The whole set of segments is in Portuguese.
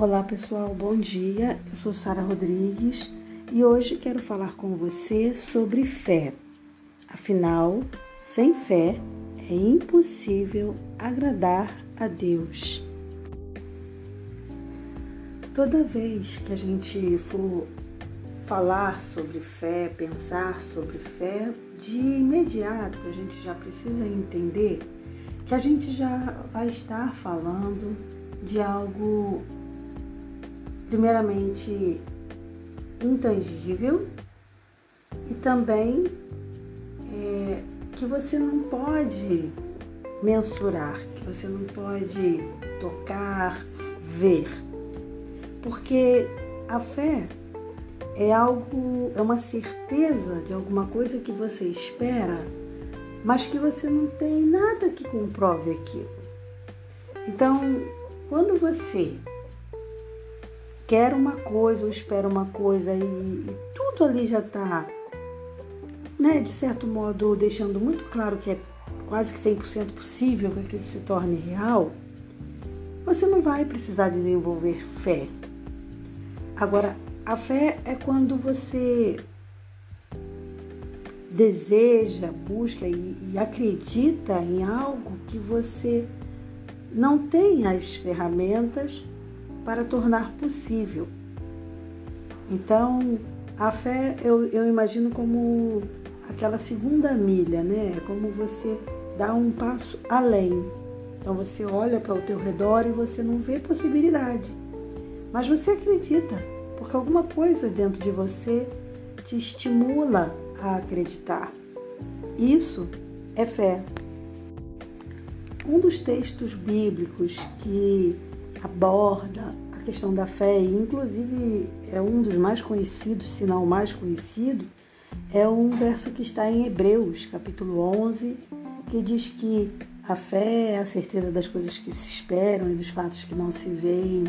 Olá pessoal, bom dia. Eu sou Sara Rodrigues e hoje quero falar com você sobre fé. Afinal, sem fé é impossível agradar a Deus. Toda vez que a gente for falar sobre fé, pensar sobre fé, de imediato a gente já precisa entender que a gente já vai estar falando de algo primeiramente intangível e também é, que você não pode mensurar, que você não pode tocar, ver. Porque a fé é algo, é uma certeza de alguma coisa que você espera, mas que você não tem nada que comprove aquilo. Então, quando você quer uma coisa ou espera uma coisa e, e tudo ali já está, né, de certo modo, deixando muito claro que é quase que 100% possível que aquilo se torne real, você não vai precisar desenvolver fé. Agora, a fé é quando você deseja, busca e, e acredita em algo que você não tem as ferramentas para tornar possível. Então, a fé eu, eu imagino como aquela segunda milha, né? É como você dá um passo além. Então você olha para o teu redor e você não vê possibilidade, mas você acredita, porque alguma coisa dentro de você te estimula a acreditar. Isso é fé. Um dos textos bíblicos que aborda a questão da fé, e inclusive é um dos mais conhecidos, se não o mais conhecido, é um verso que está em Hebreus, capítulo 11, que diz que a fé é a certeza das coisas que se esperam e dos fatos que não se veem.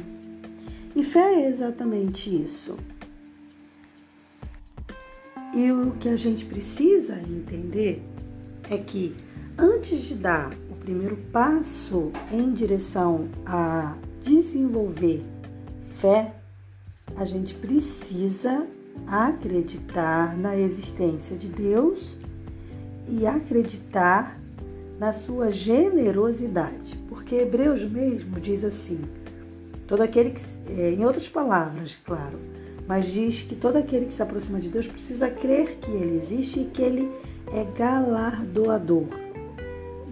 E fé é exatamente isso. E o que a gente precisa entender é que antes de dar o primeiro passo em direção a desenvolver fé, a gente precisa acreditar na existência de Deus e acreditar na sua generosidade, porque Hebreus mesmo diz assim: todo aquele que, é, em outras palavras, claro, mas diz que todo aquele que se aproxima de Deus precisa crer que Ele existe e que Ele é galardoador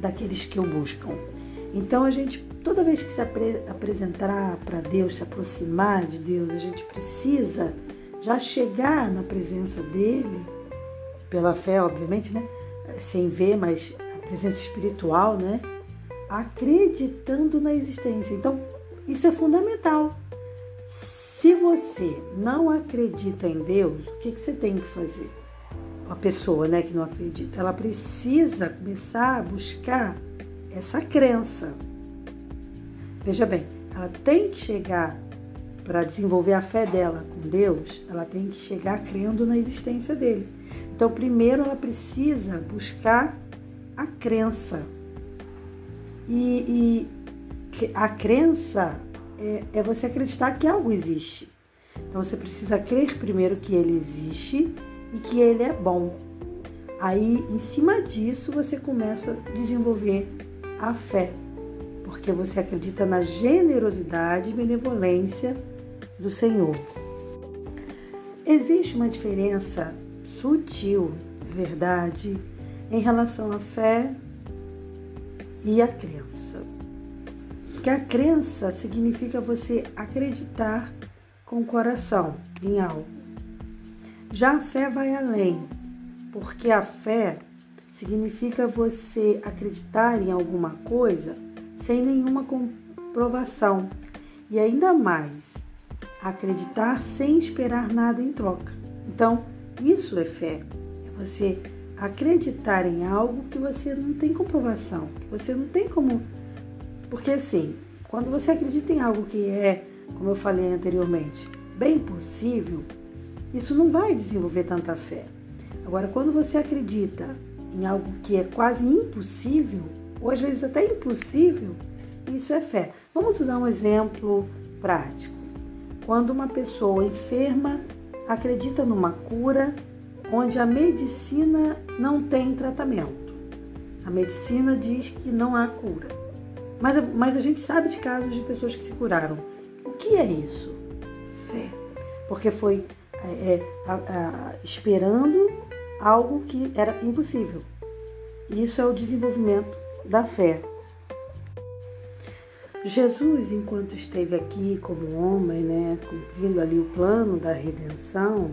daqueles que o buscam. Então a gente Toda vez que se apre apresentar para Deus, se aproximar de Deus, a gente precisa já chegar na presença dele, pela fé, obviamente, né? Sem ver, mas a presença espiritual, né? Acreditando na existência. Então, isso é fundamental. Se você não acredita em Deus, o que, que você tem que fazer? A pessoa né, que não acredita, ela precisa começar a buscar essa crença. Veja bem, ela tem que chegar para desenvolver a fé dela com Deus, ela tem que chegar crendo na existência dele. Então, primeiro ela precisa buscar a crença. E, e a crença é, é você acreditar que algo existe. Então, você precisa crer primeiro que ele existe e que ele é bom. Aí, em cima disso, você começa a desenvolver a fé porque você acredita na generosidade e benevolência do Senhor. Existe uma diferença sutil, é verdade, em relação à fé e à crença. Porque a crença significa você acreditar com o coração em algo. Já a fé vai além, porque a fé significa você acreditar em alguma coisa sem nenhuma comprovação e ainda mais, acreditar sem esperar nada em troca. Então, isso é fé. É você acreditar em algo que você não tem comprovação, que você não tem como. Porque assim, quando você acredita em algo que é, como eu falei anteriormente, bem possível, isso não vai desenvolver tanta fé. Agora, quando você acredita em algo que é quase impossível, ou às vezes até impossível, isso é fé. Vamos usar um exemplo prático. quando uma pessoa enferma acredita numa cura onde a medicina não tem tratamento. A medicina diz que não há cura. Mas, mas a gente sabe de casos de pessoas que se curaram. O que é isso? Fé. Porque foi é, é a, a, esperando algo que era impossível. Isso é o desenvolvimento da fé. Jesus, enquanto esteve aqui como homem, né, cumprindo ali o plano da redenção,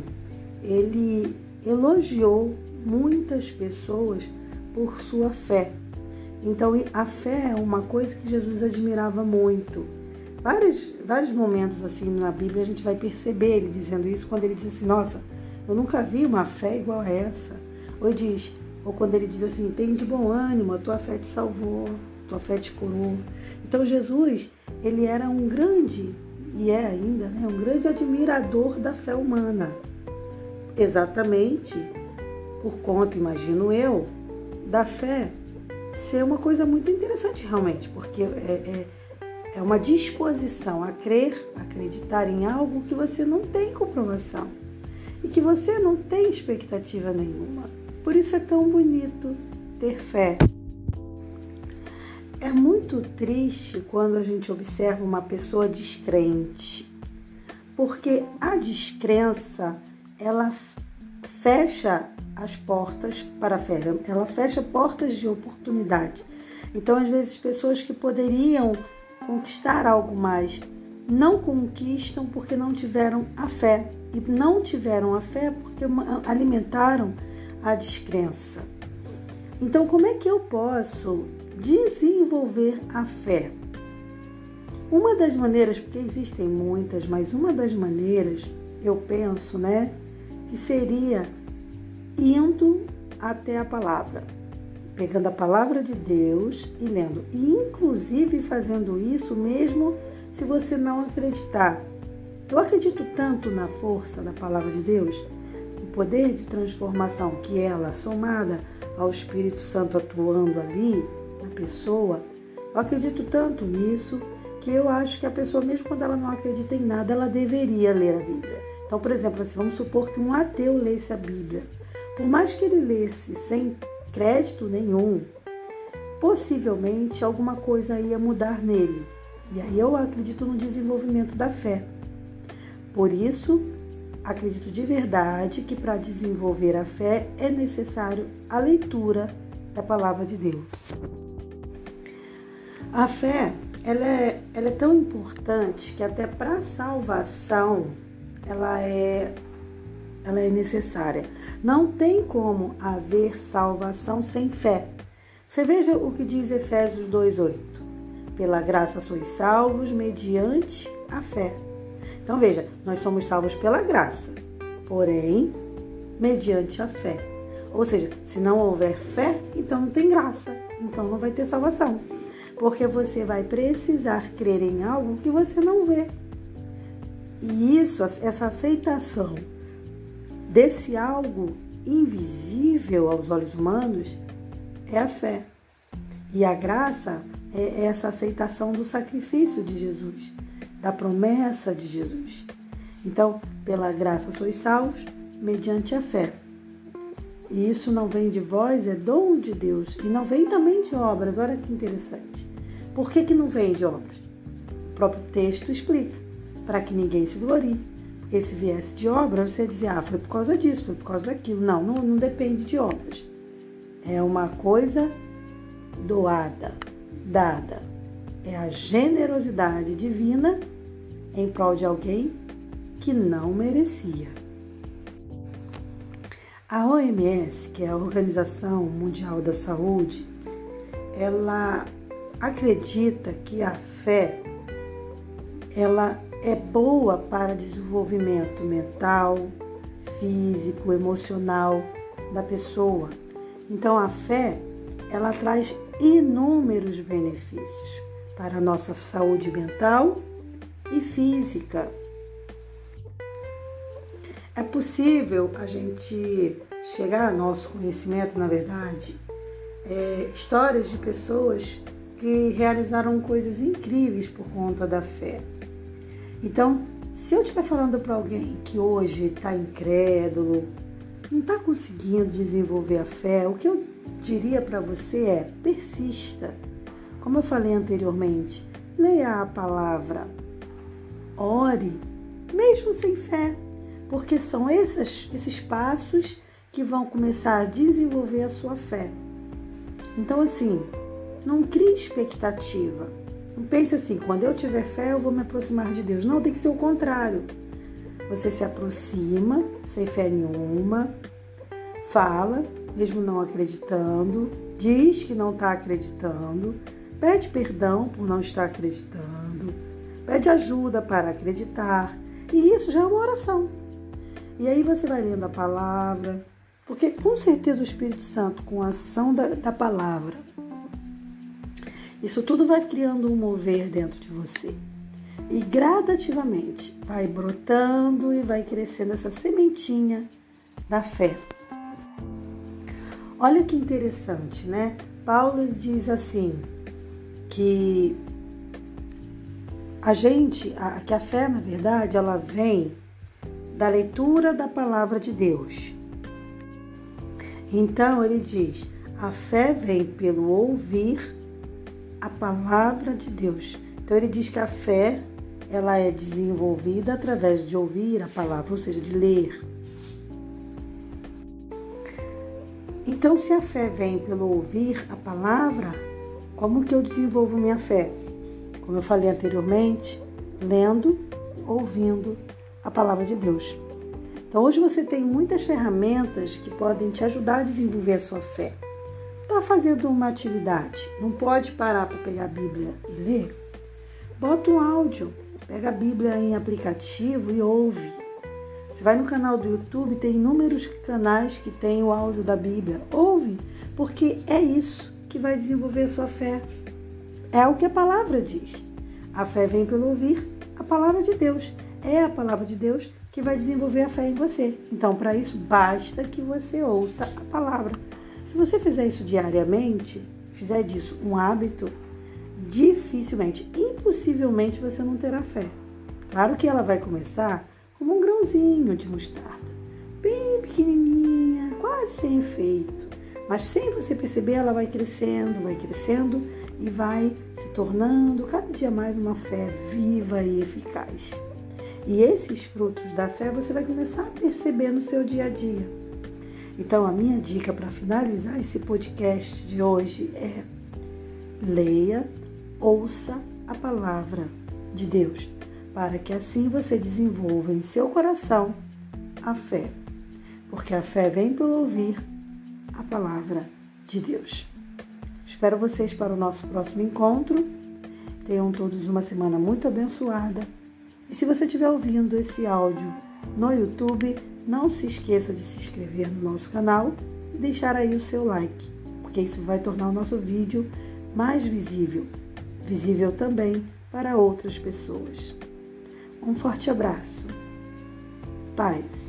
ele elogiou muitas pessoas por sua fé. Então, a fé é uma coisa que Jesus admirava muito. Vários, vários momentos assim na Bíblia a gente vai perceber ele dizendo isso quando ele diz assim: Nossa, eu nunca vi uma fé igual a essa. Ou diz, ou quando ele diz assim: Tem de bom ânimo, a tua fé te salvou, a tua fé te curou. Então, Jesus, ele era um grande, e é ainda, né, um grande admirador da fé humana. Exatamente por conta, imagino eu, da fé ser uma coisa muito interessante realmente, porque é, é, é uma disposição a crer, acreditar em algo que você não tem comprovação e que você não tem expectativa nenhuma. Por isso é tão bonito ter fé. É muito triste quando a gente observa uma pessoa descrente, porque a descrença ela fecha as portas para a fé, ela fecha portas de oportunidade. Então, às vezes, pessoas que poderiam conquistar algo mais não conquistam porque não tiveram a fé. E não tiveram a fé porque alimentaram a descrença. Então, como é que eu posso desenvolver a fé? Uma das maneiras, porque existem muitas, mas uma das maneiras, eu penso, né, que seria indo até a palavra, pegando a palavra de Deus e lendo, e inclusive fazendo isso mesmo se você não acreditar. Eu acredito tanto na força da palavra de Deus, no poder de transformação que ela, somada ao Espírito Santo atuando ali na pessoa, eu acredito tanto nisso que eu acho que a pessoa, mesmo quando ela não acredita em nada, ela deveria ler a Bíblia. Então, por exemplo, assim, vamos supor que um ateu lesse a Bíblia. Por mais que ele lesse sem crédito nenhum, possivelmente alguma coisa ia mudar nele. E aí eu acredito no desenvolvimento da fé. Por isso, acredito de verdade que para desenvolver a fé é necessário a leitura da palavra de Deus. A fé, ela é, ela é tão importante que até para a salvação ela é ela é necessária. Não tem como haver salvação sem fé. Você veja o que diz Efésios 2:8. Pela graça sois salvos mediante a fé. Então veja, nós somos salvos pela graça, porém mediante a fé. Ou seja, se não houver fé, então não tem graça, então não vai ter salvação. Porque você vai precisar crer em algo que você não vê. E isso, essa aceitação desse algo invisível aos olhos humanos, é a fé. E a graça é essa aceitação do sacrifício de Jesus, da promessa de Jesus. Então, pela graça sois salvos, mediante a fé. E isso não vem de vós, é dom de Deus. E não vem também de obras. Olha que interessante. Por que, que não vem de obras? O próprio texto explica para que ninguém se glorie. Porque se viesse de obra, você dizia, ah, foi por causa disso, foi por causa daquilo. Não, não, não depende de obras. É uma coisa doada, dada. É a generosidade divina em prol de alguém que não merecia. A OMS, que é a Organização Mundial da Saúde, ela acredita que a fé ela é boa para desenvolvimento mental, físico, emocional da pessoa. Então a fé, ela traz inúmeros benefícios para a nossa saúde mental e física. É possível a gente chegar ao nosso conhecimento, na verdade, é, histórias de pessoas que realizaram coisas incríveis por conta da fé. Então, Se eu estiver falando para alguém que hoje está incrédulo, não está conseguindo desenvolver a fé, o que eu diria para você é persista. Como eu falei anteriormente, leia a palavra, ore, mesmo sem fé, porque são esses, esses passos que vão começar a desenvolver a sua fé. Então, assim, não crie expectativa. Não pense assim, quando eu tiver fé, eu vou me aproximar de Deus. Não, tem que ser o contrário. Você se aproxima sem fé nenhuma, fala, mesmo não acreditando, diz que não está acreditando, pede perdão por não estar acreditando, pede ajuda para acreditar. E isso já é uma oração. E aí você vai lendo a palavra, porque com certeza o Espírito Santo, com a ação da, da palavra, isso tudo vai criando um mover dentro de você. E gradativamente vai brotando e vai crescendo essa sementinha da fé. Olha que interessante, né? Paulo diz assim que a gente, a, que a fé, na verdade, ela vem da leitura da palavra de Deus. Então ele diz: a fé vem pelo ouvir palavra de Deus. Então ele diz que a fé ela é desenvolvida através de ouvir a palavra, ou seja, de ler. Então, se a fé vem pelo ouvir a palavra, como que eu desenvolvo minha fé? Como eu falei anteriormente, lendo, ouvindo a palavra de Deus. Então, hoje você tem muitas ferramentas que podem te ajudar a desenvolver a sua fé está fazendo uma atividade, não pode parar para pegar a Bíblia e ler? Bota um áudio, pega a Bíblia em aplicativo e ouve. Você vai no canal do YouTube, tem inúmeros canais que tem o áudio da Bíblia. Ouve, porque é isso que vai desenvolver a sua fé. É o que a palavra diz. A fé vem pelo ouvir a palavra de Deus. É a palavra de Deus que vai desenvolver a fé em você. Então, para isso, basta que você ouça a palavra. Se você fizer isso diariamente, fizer disso um hábito, dificilmente, impossivelmente você não terá fé. Claro que ela vai começar como um grãozinho de mostarda, bem pequenininha, quase sem efeito. Mas sem você perceber, ela vai crescendo, vai crescendo e vai se tornando cada dia mais uma fé viva e eficaz. E esses frutos da fé você vai começar a perceber no seu dia a dia. Então, a minha dica para finalizar esse podcast de hoje é: leia, ouça a palavra de Deus, para que assim você desenvolva em seu coração a fé, porque a fé vem pelo ouvir a palavra de Deus. Espero vocês para o nosso próximo encontro. Tenham todos uma semana muito abençoada. E se você estiver ouvindo esse áudio no YouTube, não se esqueça de se inscrever no nosso canal e deixar aí o seu like, porque isso vai tornar o nosso vídeo mais visível, visível também para outras pessoas. Um forte abraço. Paz.